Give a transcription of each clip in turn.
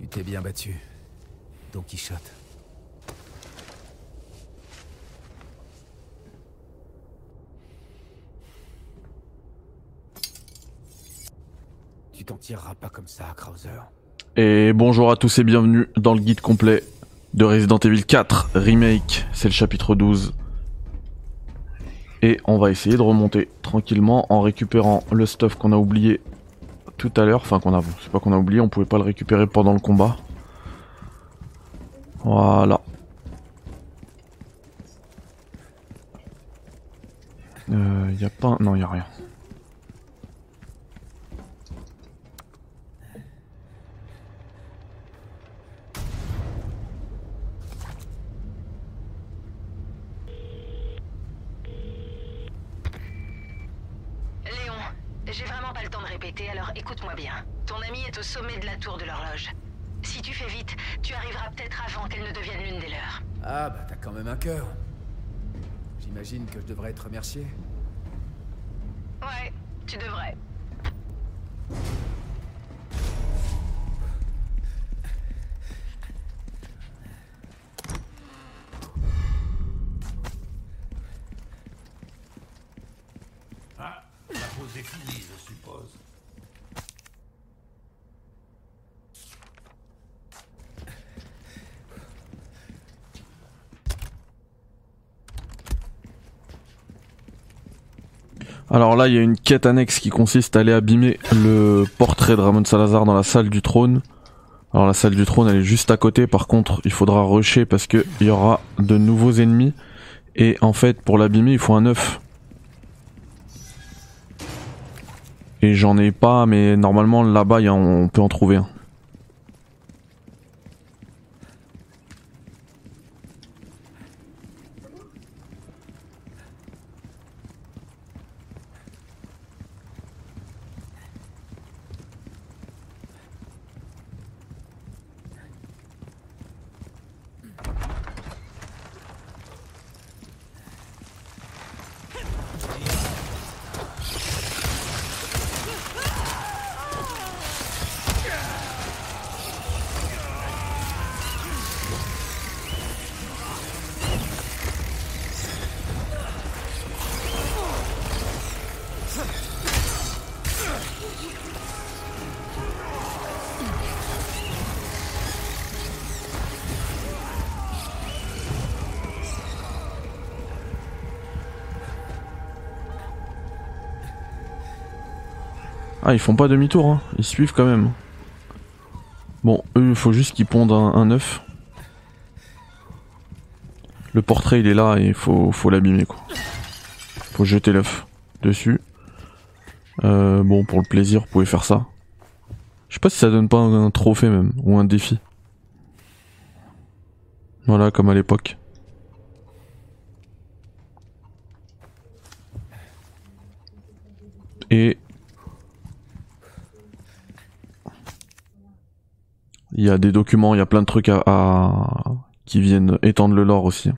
Tu t'es bien battu. Don Quichotte. Tu t'en tireras pas comme ça, Krauser. Et bonjour à tous et bienvenue dans le guide complet de Resident Evil 4 Remake. C'est le chapitre 12. Et on va essayer de remonter tranquillement en récupérant le stuff qu'on a oublié tout à l'heure. Enfin qu'on a... C'est pas qu'on a oublié, on pouvait pas le récupérer pendant le combat. Voilà. Euh, y a pas... Non, y a rien. Pas le temps de répéter, alors écoute-moi bien. Ton ami est au sommet de la tour de l'horloge. Si tu fais vite, tu arriveras peut-être avant qu'elle ne devienne l'une des leurs. Ah bah t'as quand même un cœur. J'imagine que je devrais être remercié. Ouais, tu devrais. Ah, la pause est finie, je suppose. Alors là, il y a une quête annexe qui consiste à aller abîmer le portrait de Ramon Salazar dans la salle du trône. Alors la salle du trône, elle est juste à côté. Par contre, il faudra rusher parce que il y aura de nouveaux ennemis. Et en fait, pour l'abîmer, il faut un œuf. Et j'en ai pas, mais normalement là-bas, on peut en trouver un. Ah, ils font pas demi-tour, hein. ils suivent quand même. Bon, eux, il faut juste qu'ils pondent un, œuf. Le portrait, il est là et il faut, l'abîmer, quoi. Faut jeter l'œuf dessus. Euh, bon, pour le plaisir, vous pouvez faire ça. Je sais pas si ça donne pas un trophée même, ou un défi. Voilà, comme à l'époque. Et Il y a des documents, il y a plein de trucs à, qui viennent étendre le lore aussi.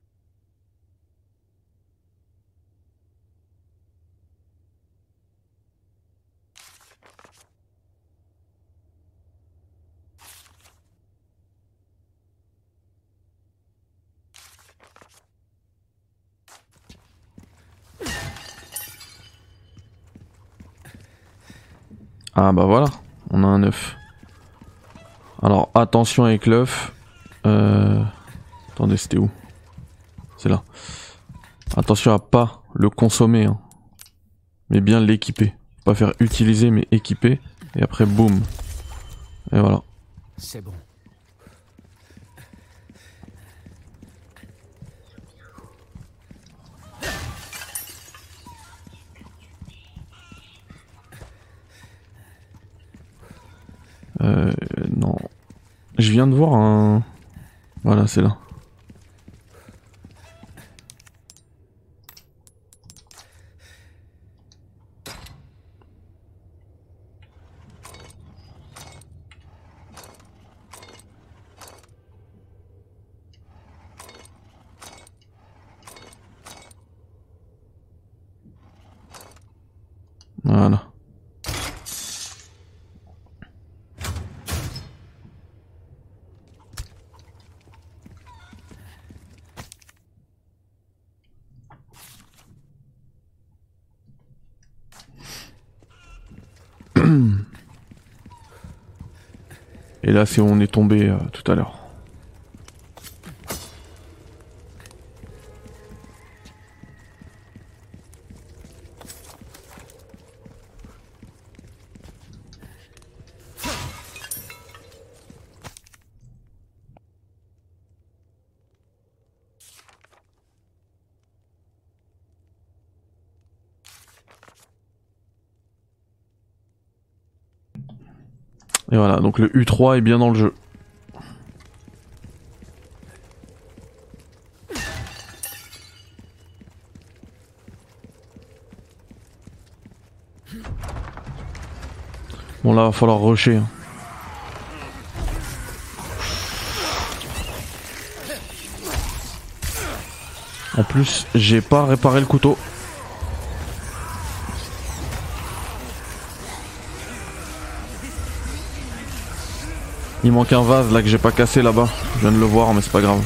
Ah bah voilà, on a un œuf. Alors attention avec l'œuf. Euh... Attendez, c'était où? C'est là. Attention à pas le consommer, hein. mais bien l'équiper. Pas faire utiliser, mais équiper. Et après, boum. Et voilà. C'est bon. Euh. Je viens de voir un. Voilà, c'est là. Voilà. Et là, c'est où on est tombé euh, tout à l'heure. Et voilà, donc le U3 est bien dans le jeu. Bon là, va falloir rusher. hein. En plus, j'ai pas réparé le couteau. Il manque un vase là que j'ai pas cassé là-bas. Je viens de le voir, mais c'est pas grave.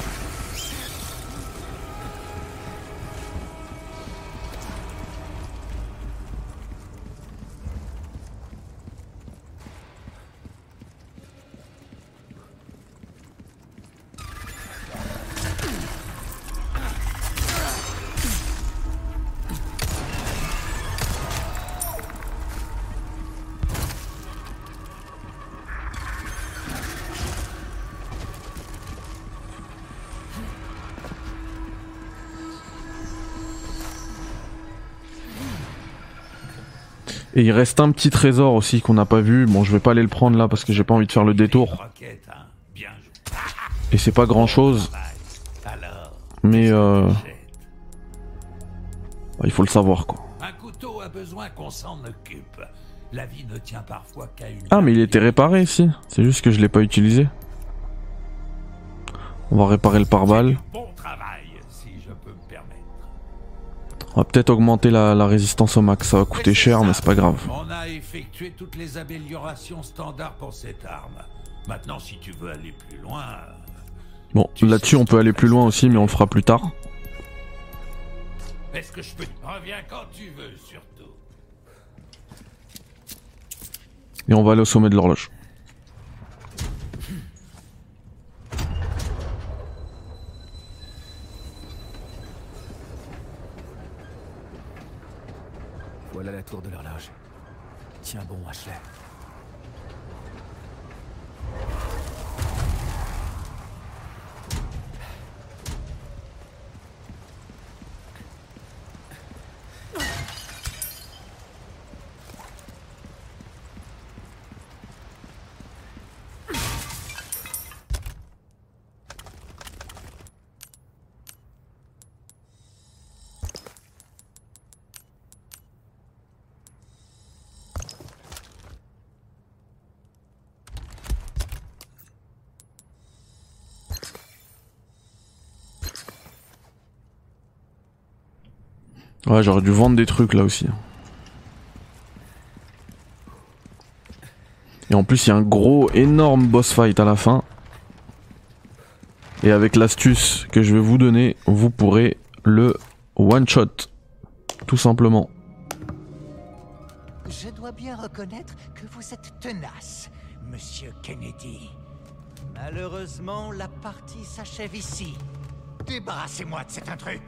Et il reste un petit trésor aussi qu'on n'a pas vu. Bon, je vais pas aller le prendre là parce que j'ai pas envie de faire le détour. Et c'est pas grand chose, mais euh, il faut le savoir quoi. un couteau a besoin qu'on s'en occupe. La vie ne tient parfois qu'à une. Ah, mais il était réparé ici. C'est juste que je l'ai pas utilisé. On va réparer le pare-balles. On va peut-être augmenter la, la résistance au max. Ça va coûter cher, mais c'est pas grave. On a effectué toutes les améliorations standards pour cette arme. Maintenant, si tu veux aller plus loin, Bon, là-dessus, on peut aller plus loin aussi, mais on le fera plus tard. est-ce que je peux Reviens quand tu veux, surtout? Et on va aller au sommet de l'horloge. Voilà la tour de l'horloge. Tiens bon, Ashley. Ouais, j'aurais dû vendre des trucs là aussi. Et en plus, il y a un gros, énorme boss fight à la fin. Et avec l'astuce que je vais vous donner, vous pourrez le one shot. Tout simplement. Je dois bien reconnaître que vous êtes tenace, monsieur Kennedy. Malheureusement, la partie s'achève ici. Débarrassez-moi de cet intrus.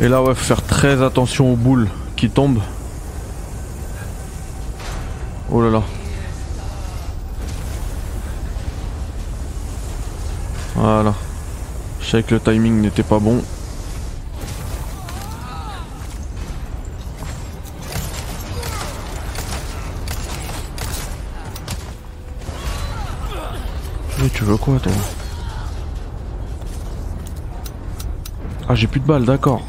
Et là ouais faut faire très attention aux boules qui tombent. Oh là là. Voilà. Je sais que le timing n'était pas bon. Oui, tu veux quoi toi? Ah j'ai plus de balles, d'accord.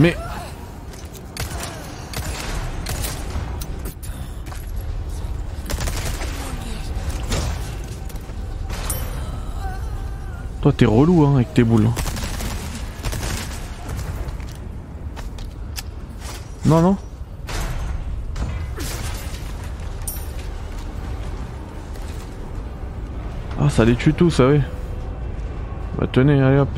Mais... Toi t'es relou hein avec tes boules. Non non. Ah ça les tue tous, ça oui. Bah tenez, allez hop.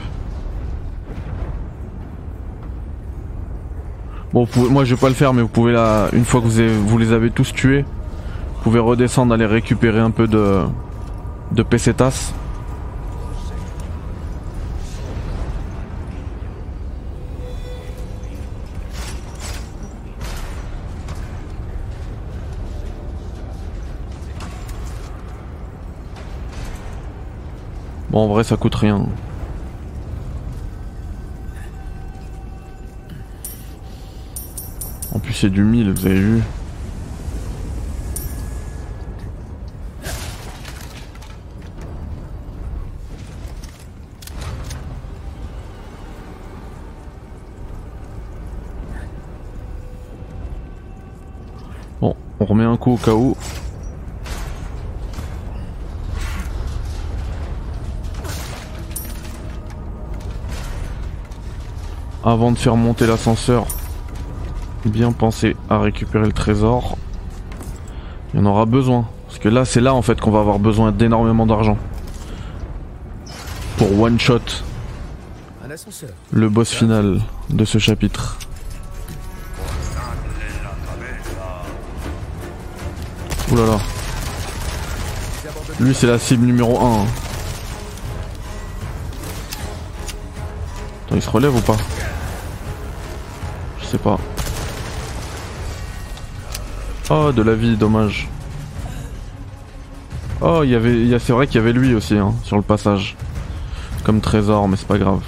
Bon, pouvez- moi je vais pas le faire, mais vous pouvez là, une fois que vous, avez- vous les avez tous tués, vous pouvez redescendre, aller récupérer un peu de, de pesetas. Bon, en vrai, ça coûte rien. C'est du 1000, vous avez vu. Bon, on remet un coup au cas où. Avant de faire monter l'ascenseur, bien penser à récupérer le trésor. Il y en aura besoin. Parce que là, c'est là en fait qu'on va avoir besoin d'énormément d'argent. Pour one shot le boss final de ce chapitre. Ouh là là. Lui, c'est la cible numéro 1. hein. Attends, il se relève ou pas? Je sais pas. Oh, de la vie, dommage. Oh, y avait, y c'est vrai qu'il y avait lui aussi hein, sur le passage. Comme trésor, mais c'est pas grave.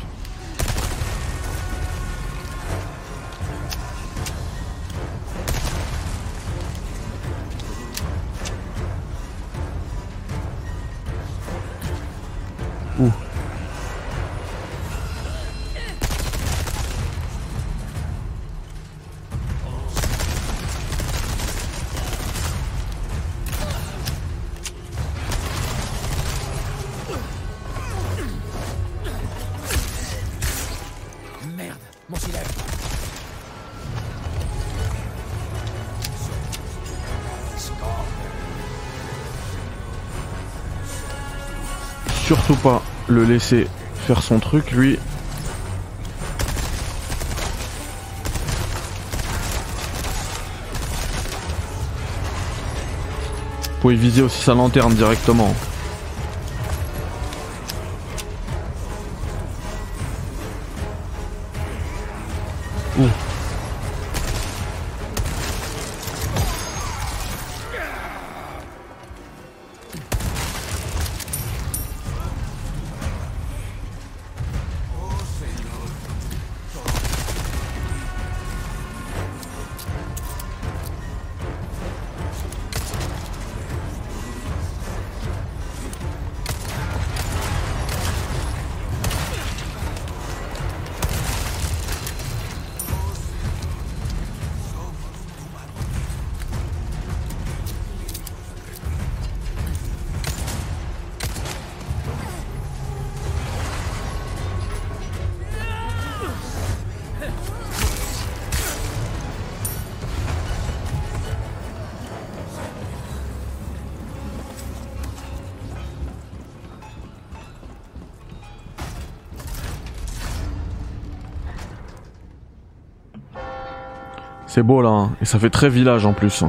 Surtout pas le laisser faire son truc, lui. Vous pouvez viser aussi sa lanterne directement. C'est beau là, hein. et ça fait très village en plus.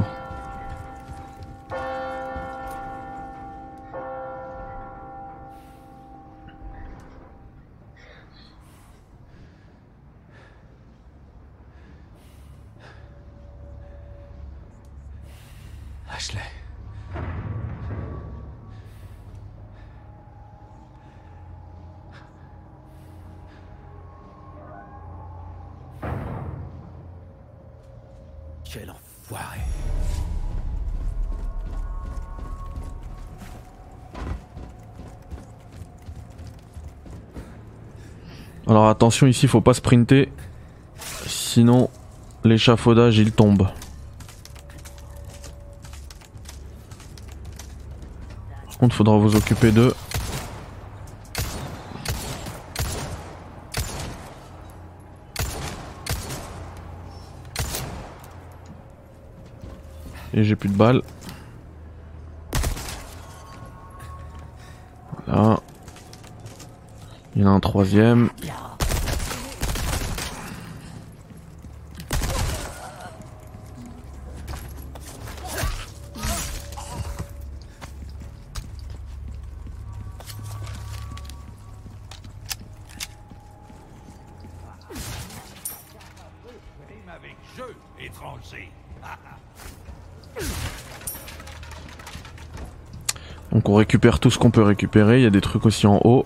Alors attention ici, faut pas sprinter. Sinon, l'échafaudage il tombe. Par contre, faudra vous occuper d'eux. Et j'ai plus de balles. Voilà. Il y en a un troisième. Tout ce qu'on peut récupérer. Il y a des trucs aussi en haut.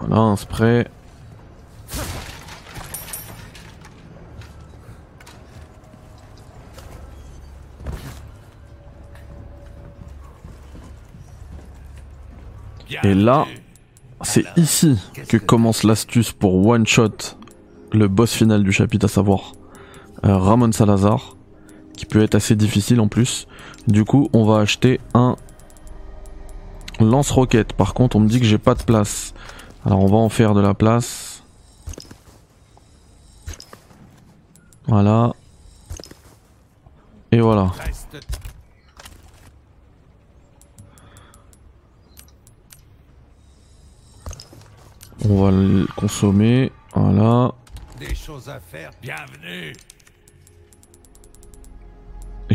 Voilà, un spray. Et là, c'est ici que commence l'astuce pour one shot le boss final du chapitre, à savoir euh, Ramon Salazar, être assez difficile en plus. Du coup, on va acheter un lance-roquette. Par contre, on me dit que j'ai pas de place. Alors, on va en faire de la place. Voilà. Et voilà. On va le consommer. Voilà. des choses à faire. Bienvenue.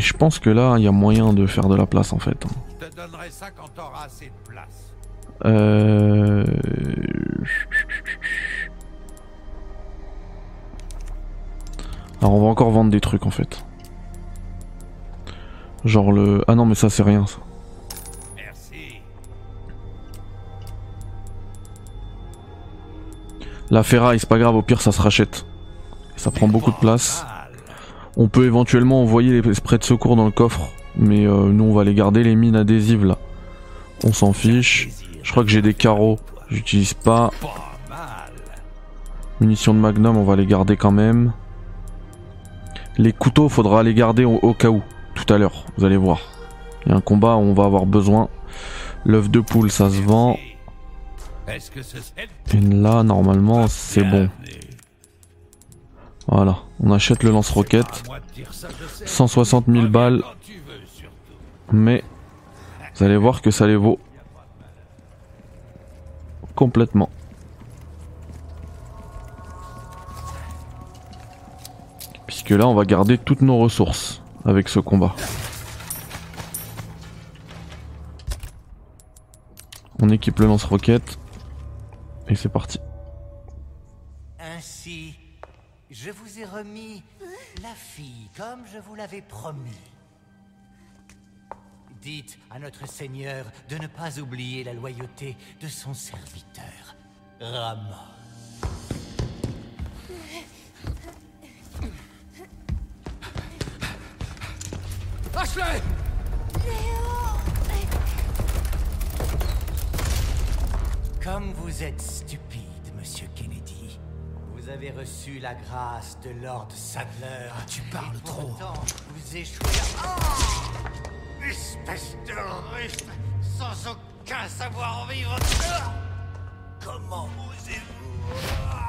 Et je pense que là, il y a moyen de faire de la place en fait. Je te donnerai ça quand t'auras assez de place. Euh... Alors on va encore vendre des trucs en fait. Genre le... Ah non mais ça c'est rien ça. Merci. La ferraille c'est pas grave, au pire ça se rachète. Ça prend beaucoup de place. On peut éventuellement envoyer les sprays de secours dans le coffre. Mais euh, nous on va les garder, les mines adhésives là. On s'en fiche. Je crois que j'ai des carreaux. J'utilise pas. Munitions de magnum, on va les garder quand même. Les couteaux, faudra les garder au, au cas où. Tout à l'heure, vous allez voir. Il y a un combat où on va avoir besoin. L'œuf de poule, ça se vend. Et là, normalement, c'est bon. Voilà. On achète le lance-roquette. À moi de dire ça, je sais. 160 000 balles. Mais vous allez voir que ça les vaut. Complètement. Puisque là, on va garder toutes nos ressources avec ce combat. On équipe le lance-roquette. Et c'est parti. Ai remis la fille comme je vous l'avais promis. Dites à notre Seigneur de ne pas oublier la loyauté de son serviteur, Ramon. Ashley Comme vous êtes stupide, avez reçu la grâce de Lord Sadler. tu parles trop. Vous échouez à... Oh Espèce de russe sans aucun savoir-vivre. Ah Comment osez-vous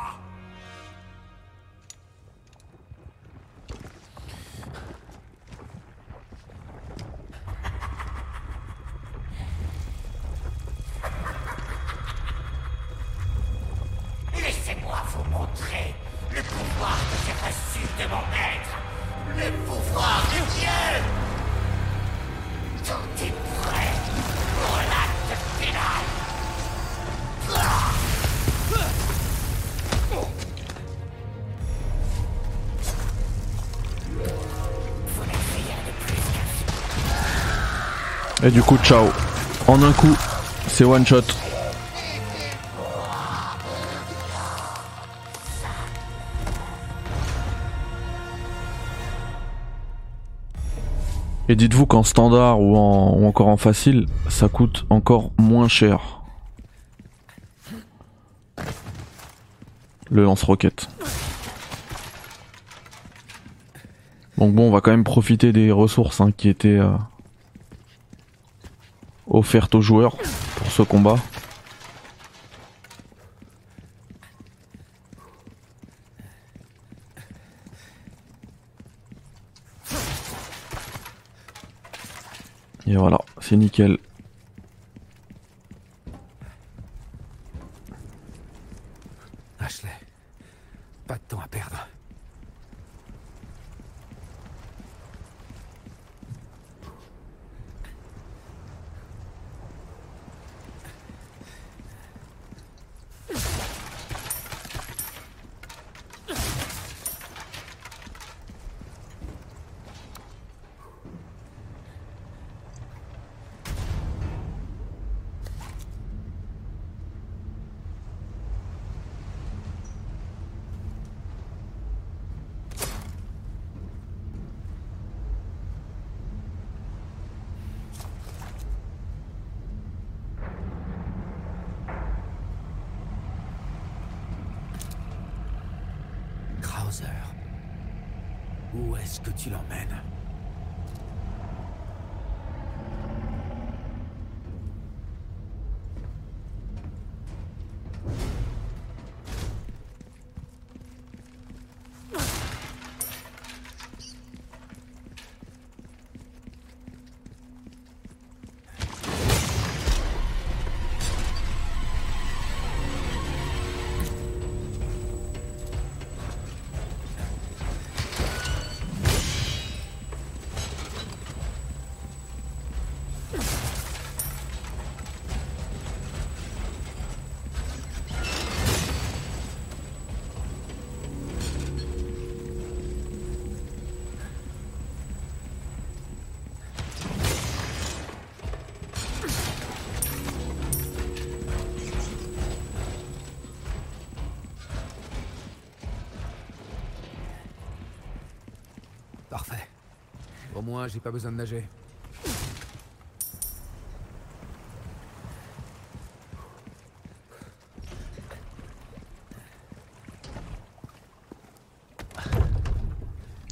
Et du coup, ciao. En un coup, c'est one shot. Et dites-vous qu'en standard ou, en, ou encore en facile, ça coûte encore moins cher. Le lance-roquette. Donc bon, on va quand même profiter des ressources hein, qui étaient euh, offertes aux joueurs pour ce combat. Et voilà, c'est nickel. Où est-ce que tu l'emmènes? Parfait. Au moins, j'ai pas besoin de nager.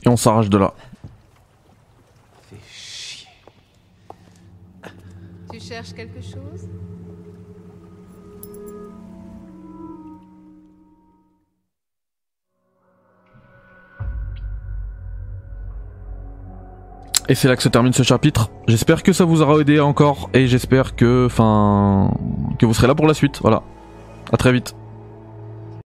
Et on s'arrache de là. Fais chier. Tu cherches quelque chose? Et c'est là que se termine ce chapitre. J'espère que ça vous aura aidé encore et j'espère que, enfin, que vous serez là pour la suite. Voilà. À très vite.